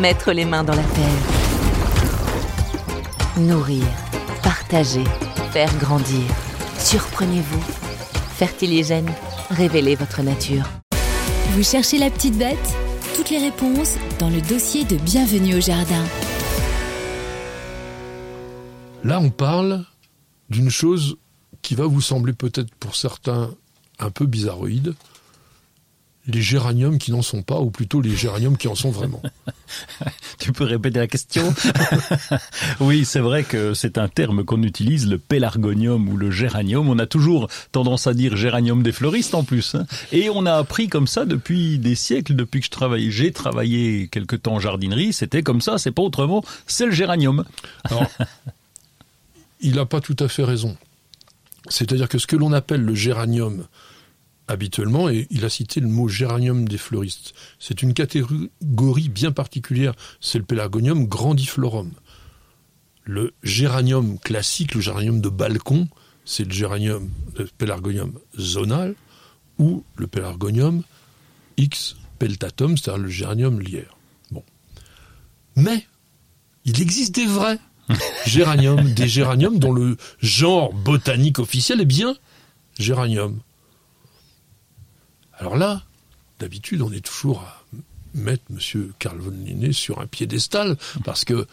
Mettre les mains dans la terre. Nourrir, partager, faire grandir. Surprenez-vous. Fertiligène, révélez votre nature. Vous cherchez la petite bête? Toutes les réponses dans le dossier de Bienvenue au Jardin. Là, on parle d'une chose qui va vous sembler peut-être pour certains un peu bizarroïde, les géraniums qui n'en sont pas, ou plutôt les géraniums qui en sont vraiment. tu peux répéter la question? Oui, c'est vrai que c'est un terme qu'on utilise, le pélargonium ou le géranium. On a toujours tendance à dire géranium des fleuristes en plus. Hein. Et on a appris comme ça depuis des siècles, depuis que je travaille. J'ai travaillé quelque temps en jardinerie, c'était comme ça, c'est pas autrement, c'est le géranium. Alors, il n'a pas tout à fait raison. C'est-à-dire que ce que l'on appelle le géranium habituellement, et il a cité le mot géranium des fleuristes, c'est une catégorie bien particulière, c'est le pélargonium grandiflorum. Le géranium classique, le géranium de balcon, c'est le géranium, le pélargonium zonal, ou le pélargonium X peltatum, c'est-à-dire le géranium lierre. Bon. Mais, il existe des vrais géranium, des géraniums dont le genre botanique officiel est bien géranium. Alors là, d'habitude, on est toujours à mettre M. Carl von Linné sur un piédestal parce que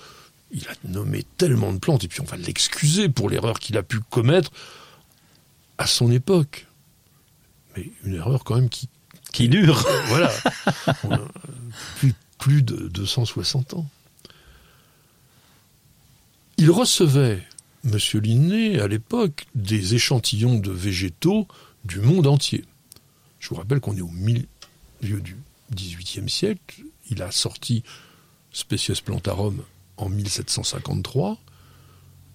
il a nommé tellement de plantes et puis on va l'excuser pour l'erreur qu'il a pu commettre à son époque. Mais une erreur quand même qui qui dure. voilà. plus, plus de 260 ans. Il recevait, M. Linné, à l'époque, des échantillons de végétaux du monde entier. Je vous rappelle qu'on est au milieu du XVIIIe siècle. Il a sorti Specius Plantarum en 1753.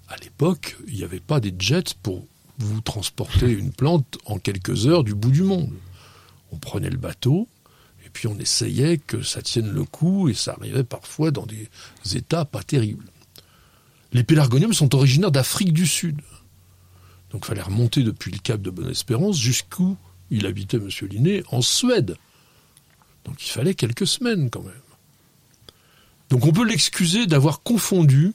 À l'époque, il n'y avait pas des jets pour vous transporter une plante en quelques heures du bout du monde. On prenait le bateau, et puis on essayait que ça tienne le coup, et ça arrivait parfois dans des états pas terribles. Les pélargoniums sont originaires d'Afrique du Sud. Donc il fallait remonter depuis le cap de Bonne-Espérance jusqu'où il habitait, M. Linné, en Suède. Donc il fallait quelques semaines quand même. Donc on peut l'excuser d'avoir confondu,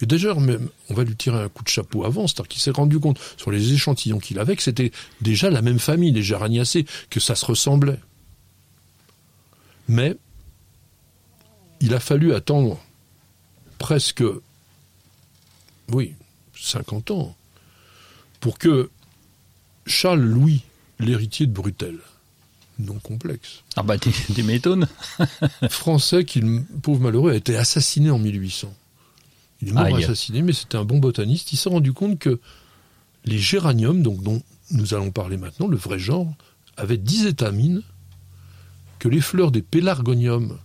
et d'ailleurs on va lui tirer un coup de chapeau avant, c'est-à-dire qu'il s'est rendu compte sur les échantillons qu'il avait que c'était déjà la même famille, les Géraniacées, que ça se ressemblait. Mais il a fallu attendre presque, oui, 50 ans, pour que Charles Louis, l'héritier de Brutel, non complexe. Ah bah tu m'étonnes. Français qui, pauvre malheureux, a été assassiné en 1800. Il est mort assassiné, mais c'était un bon botaniste. Il s'est rendu compte que les géraniums, donc dont nous allons parler maintenant, le vrai genre, avaient 10 étamines, que les fleurs des pélargoniums,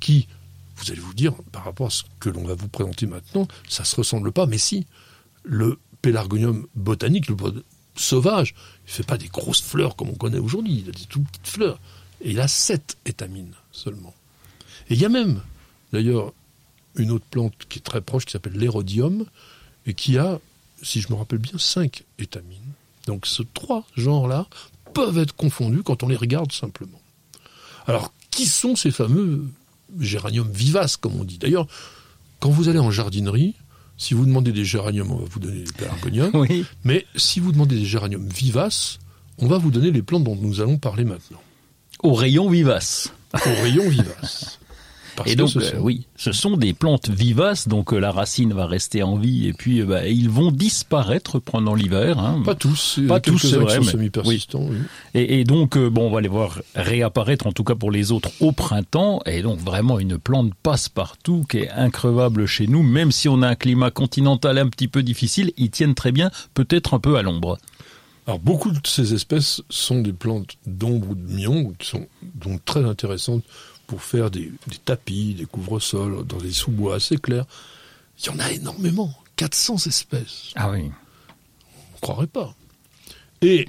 qui vous allez vous dire, par rapport à ce que l'on va vous présenter maintenant, ça ne se ressemble pas, mais si, le pélargonium botanique, le sauvage, il ne fait pas des grosses fleurs comme on connaît aujourd'hui, il a des toutes petites fleurs. Et il a sept étamines seulement. Et il y a même, d'ailleurs, une autre plante qui est très proche, qui s'appelle l'érodium, et qui a, si je me rappelle bien, cinq étamines. Donc ces trois genres-là peuvent être confondus quand on les regarde simplement. Alors, qui sont ces fameux géranium vivace, comme on dit? D'ailleurs, quand vous allez en jardinerie, si vous demandez des géraniums, on va vous donner des pélargoniums. Mais si vous demandez des géraniums vivaces, on va vous donner les plantes dont nous allons parler maintenant. Au rayon vivace. Au rayon vivace et donc, euh, oui, ce sont des plantes vivaces, donc euh, la racine va rester en vie et puis euh, bah, ils vont disparaître pendant l'hiver. Hein. Pas tous, pas tous, c'est vrai, mais persistants. Oui. Et, donc, bon, on va les voir réapparaître, en tout cas pour les autres, au printemps. Et donc vraiment une plante passe-partout qui est increvable chez nous, même si on a un climat continental un petit peu difficile, ils tiennent très bien, peut-être un peu à l'ombre. Alors beaucoup de ces espèces sont des plantes d'ombre ou de mion qui sont donc très intéressantes pour faire des, tapis, des couvre-sols dans des sous-bois assez clairs. Il y en a énormément, 400 espèces. Ah oui. On ne croirait pas. Et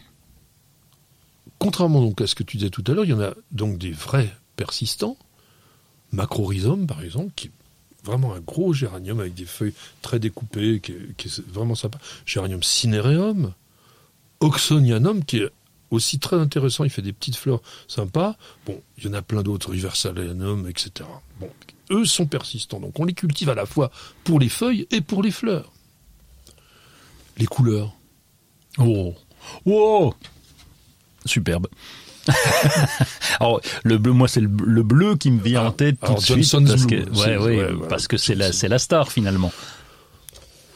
contrairement donc à ce que tu disais tout à l'heure, il y en a donc des vrais persistants, macrorhizome par exemple, qui est vraiment un gros géranium avec des feuilles très découpées, qui est, vraiment sympa. Géranium cinereum, oxonianum, qui est aussi très intéressant, il fait des petites fleurs sympas. Bon, il y en a plein d'autres, Riversalianum, etc. Bon, eux sont persistants, donc on les cultive à la fois pour les feuilles et pour les fleurs. Les couleurs. Oh, wow, superbe. alors le bleu, moi c'est le, bleu qui me vient en tête tout de suite parce que, parce que c'est la, c'est la star finalement.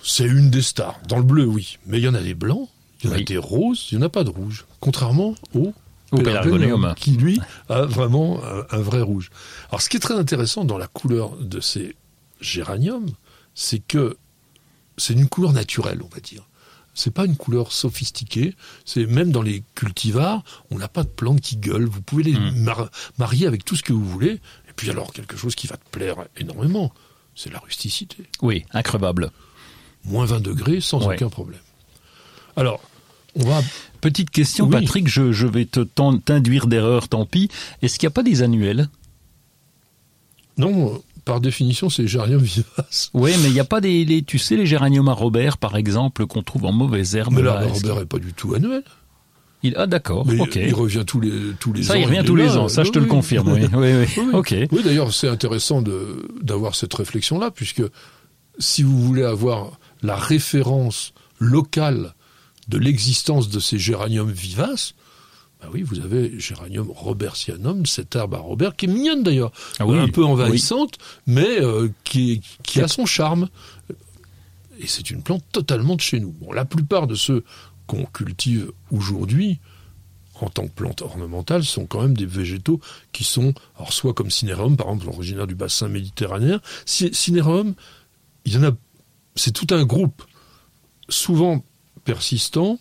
C'est une des stars. Dans le bleu, oui, mais il y en a des blancs, il y en a des roses, il n'y en a pas de rouge. Contrairement au Pelargonium, qui lui a vraiment un, vrai rouge. Alors ce qui est très intéressant dans la couleur de ces géraniums, c'est que c'est une couleur naturelle, on va dire. C'est pas une couleur sophistiquée. C'est même dans les cultivars, on n'a pas de plantes qui gueulent. Vous pouvez les hmm. marier avec tout ce que vous voulez. Et puis alors quelque chose qui va te plaire énormément, c'est la rusticité. Oui, increvable. Moins 20 degrés sans aucun problème. Alors, on va Petite question, Patrick, je, je vais te t'induire d'erreur, tant pis. Est-ce qu'il n'y a pas des annuels? Non, par définition, c'est les géraniums vivaces. Oui, mais il n'y a pas des, tu sais, les géraniums à Robert, par exemple, qu'on trouve en mauvaise herbe. Mais là, Robert n'est pas du tout annuel. Il, ah d'accord, ok. Il revient tous les tous les ça, ans. Ça, il revient tous les ans. Ça, je te le confirme. Oui, oui, oui. ok. Oui, d'ailleurs, c'est intéressant de d'avoir cette réflexion-là, puisque si vous voulez avoir la référence locale de l'existence de ces géraniums vivaces, bah oui, vous avez Géranium robertianum, cette herbe à Robert, qui est mignonne d'ailleurs, ah un peu envahissante, mais euh, qui, qui a son charme. Et c'est une plante totalement de chez nous. Bon, la plupart de ceux qu'on cultive aujourd'hui, en tant que plante ornementale, sont quand même des végétaux qui sont, alors soit comme Cinereum, par exemple, originaire du bassin méditerranéen. Cinereum, il y en a, c'est tout un groupe, souvent persistant,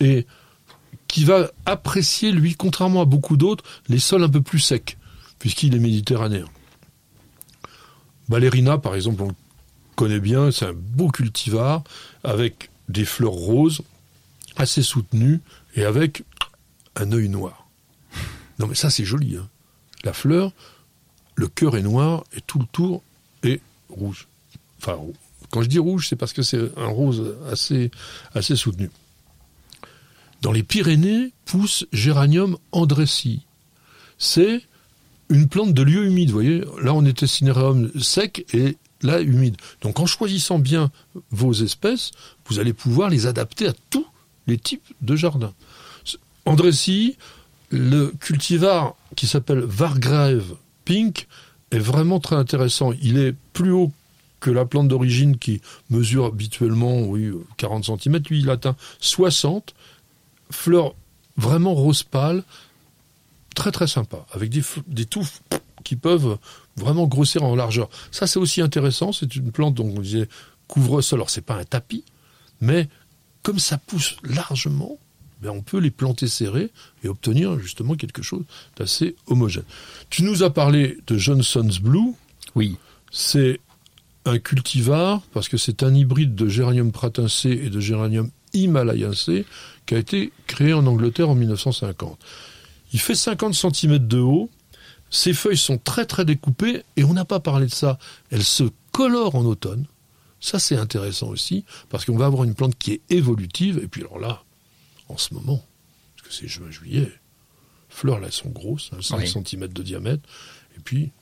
et qui va apprécier, lui, contrairement à beaucoup d'autres, les sols un peu plus secs, puisqu'il est méditerranéen. Ballerina, par exemple, on le connaît bien, c'est un beau cultivar, avec des fleurs roses, assez soutenues, et avec un œil noir. Non mais ça c'est joli. Hein. La fleur, le cœur est noir, et tout le tour est rouge. Enfin, quand je dis rouge, c'est parce que c'est un rose assez, soutenu. Dans les Pyrénées pousse Géranium andressi. C'est une plante de lieu humide, vous voyez. Là, on était cinéreum sec et là, humide. Donc, en choisissant bien vos espèces, vous allez pouvoir les adapter à tous les types de jardins. Andressi, le cultivar qui s'appelle Vargrave Pink est vraiment très intéressant. Il est plus haut que la plante d'origine qui mesure habituellement oui, 40 cm. Lui, il atteint 60 fleurs vraiment rose pâle, très très sympa, avec des, des touffes qui peuvent vraiment grossir en largeur. Ça, c'est aussi intéressant. C'est une plante dont on disait couvre-sol. Alors, c'est pas un tapis, mais comme ça pousse largement, ben, on peut les planter serrés et obtenir justement quelque chose d'assez homogène. Tu nous as parlé de Johnson's Blue. Oui. C'est un cultivar parce que c'est un hybride de géranium pratincé et de géranium himalayacé qui a été créé en Angleterre en 1950. Il fait 50 cm de haut, ses feuilles sont très très découpées et on n'a pas parlé de ça. Elles se colorent en automne. Ça c'est intéressant aussi parce qu'on va avoir une plante qui est évolutive et puis alors là, en ce moment, parce que c'est juin-juillet, fleurs là sont grosses, 5 hein, cm de diamètre et puis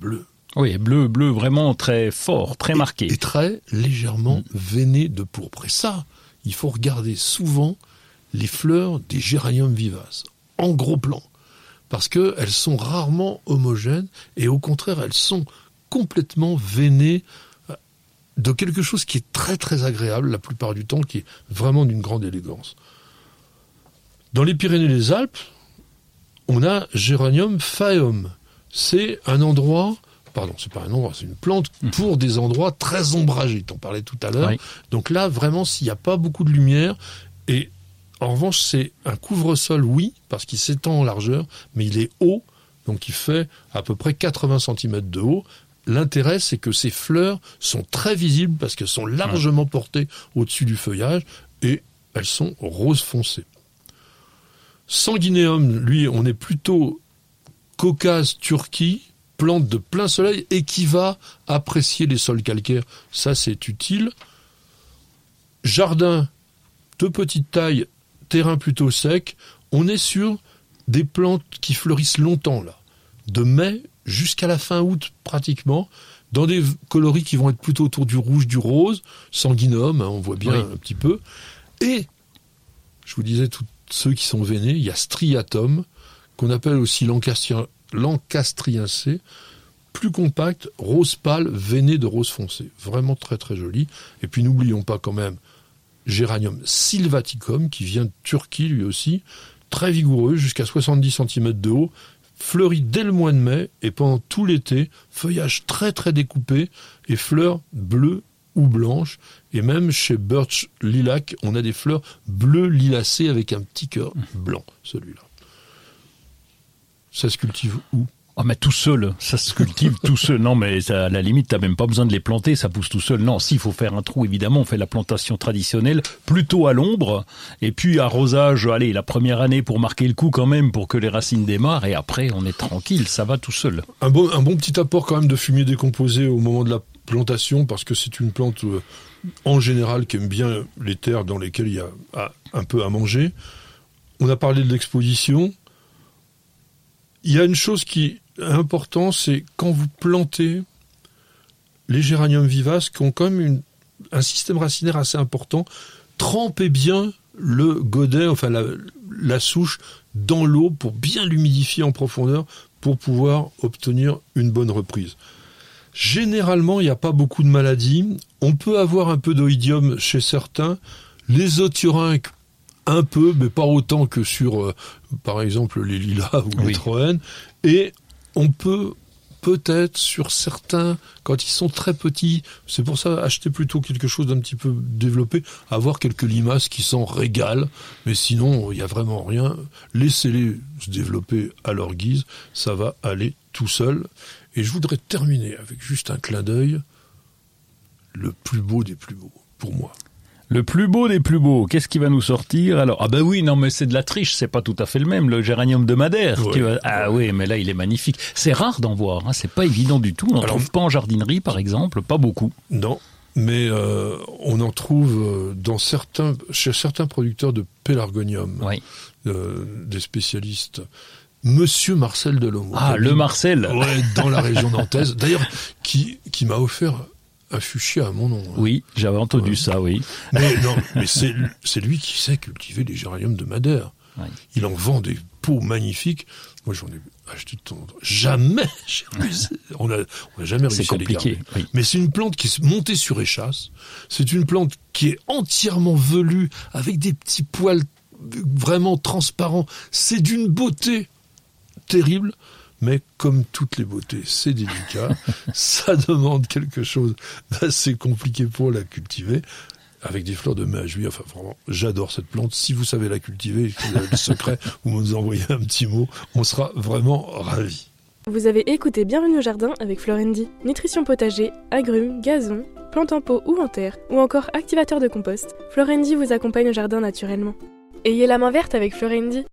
bleu. Oui, bleu, bleu vraiment très fort, très marqué. Et très légèrement mm. veiné de pourpre. Et ça, il faut regarder souvent les fleurs des géraniums vivaces, en gros plan, parce qu'elles sont rarement homogènes, et au contraire, elles sont complètement veinées euh, de quelque chose qui est très très agréable la plupart du temps, qui est vraiment d'une grande élégance. Dans les Pyrénées-les-Alpes, on a Géranium phaeum. C'est un endroit pardon, c'est pas un endroit, c'est une plante mmh. pour des endroits très ombragés. T'en parlais tout à l'heure. Donc là, vraiment, s'il n'y a pas beaucoup de lumière, Et en revanche, c'est un couvre-sol, oui, parce qu'il s'étend en largeur, mais il est haut, donc il fait à peu près 80 cm de haut. L'intérêt, c'est que ces fleurs sont très visibles parce qu'elles sont largement portées au-dessus du feuillage et elles sont rose foncé. Sanguinéum, lui, on est plutôt Caucase, Turquie, plante de plein soleil et qui va apprécier les sols calcaires. Ça, c'est utile. Jardin de petite taille, terrain plutôt sec. On est sur des plantes qui fleurissent longtemps, là. De mai jusqu'à la fin août, pratiquement, dans des coloris qui vont être plutôt autour du rouge, du rose, sanguinum, hein, on voit bien un petit peu. Et, je vous disais, tous ceux qui sont veinés, il y a striatum, qu'on appelle aussi lancastriacé, plus compact, rose pâle, veiné de rose foncé. Vraiment très très joli. Et puis n'oublions pas quand même Géranium sylvaticum, qui vient de Turquie lui aussi, très vigoureux, jusqu'à 70 cm de haut, fleurit dès le mois de mai et pendant tout l'été, feuillage très très découpé et fleurs bleues ou blanches. Et même chez Birch Lilac, on a des fleurs bleues lilacées avec un petit cœur blanc, celui-là. Ça se cultive où? Ah mais tout seul, ça se cultive tout seul. Non mais ça, à la limite, t'as même pas besoin de les planter, ça pousse tout seul. Non, s'il faut faire un trou, évidemment, on fait la plantation traditionnelle, plutôt à l'ombre, et puis arrosage, allez, la première année pour marquer le coup quand même, pour que les racines démarrent, et après on est tranquille, ça va tout seul. Un bon, un bon petit apport quand même de fumier décomposé au moment de la plantation, parce que c'est une plante euh, en général qui aime bien les terres dans lesquelles il y a ah, un peu à manger. On a parlé de l'exposition. Il y a une chose qui est importante, c'est quand vous plantez les géraniums vivaces qui ont quand même un système racinaire assez important, trempez bien le godet, enfin la, souche, dans l'eau pour bien l'humidifier en profondeur pour pouvoir obtenir une bonne reprise. Généralement, il n'y a pas beaucoup de maladies. On peut avoir un peu d'oïdium chez certains. Les othurynques, un peu, mais pas autant que sur, euh, par exemple, les lilas ou les troènes. Et on peut peut-être sur certains, quand ils sont très petits, c'est pour ça acheter plutôt quelque chose d'un petit peu développé, avoir quelques limaces qui s'en régalent, mais sinon il n'y a vraiment rien. Laissez-les se développer à leur guise, ça va aller tout seul. Et je voudrais terminer avec juste un clin d'œil, le plus beau des plus beaux, pour moi. Le plus beau des plus beaux, qu'est-ce qui va nous sortir alors? Ah ben oui, non mais c'est de la triche, c'est pas tout à fait le même, le géranium de Madère. Ah oui, mais là il est magnifique. C'est rare d'en voir, hein. c'est pas évident du tout. On n'en trouve pas en jardinerie par exemple, pas beaucoup. Non, mais euh, on en trouve euh, dans certains, chez certains producteurs de pélargonium, oui. euh, des spécialistes. Monsieur Marcel Delhomme. Ah, le Marcel Ouais, dans la région nantaise. D'ailleurs, qui, qui m'a offert un fuchsia à mon nom. Hein. Oui, j'avais entendu ça, oui. Mais non, mais c'est lui qui sait cultiver les géraniums de Madère. Il en vend des pots magnifiques. Moi, j'en ai acheté de temps Jamais On n'a on a jamais réussi à les garder. Mais c'est une plante qui est montée sur échasse. C'est une plante qui est entièrement velue, avec des petits poils vraiment transparents. C'est d'une beauté terrible mais comme toutes les beautés, c'est délicat, ça demande quelque chose d'assez compliqué pour la cultiver, avec des fleurs de mai à juillet. Enfin, vraiment, j'adore cette plante. Si vous savez la cultiver, si vous avez le secret, vous nous envoyez un petit mot, on sera vraiment ravis. Vous avez écouté Bienvenue au jardin avec Florendi. Nutrition potager, agrumes, gazon, plantes en pot ou en terre, ou encore activateur de compost, Florendi vous accompagne au jardin naturellement. Ayez la main verte avec Florendi.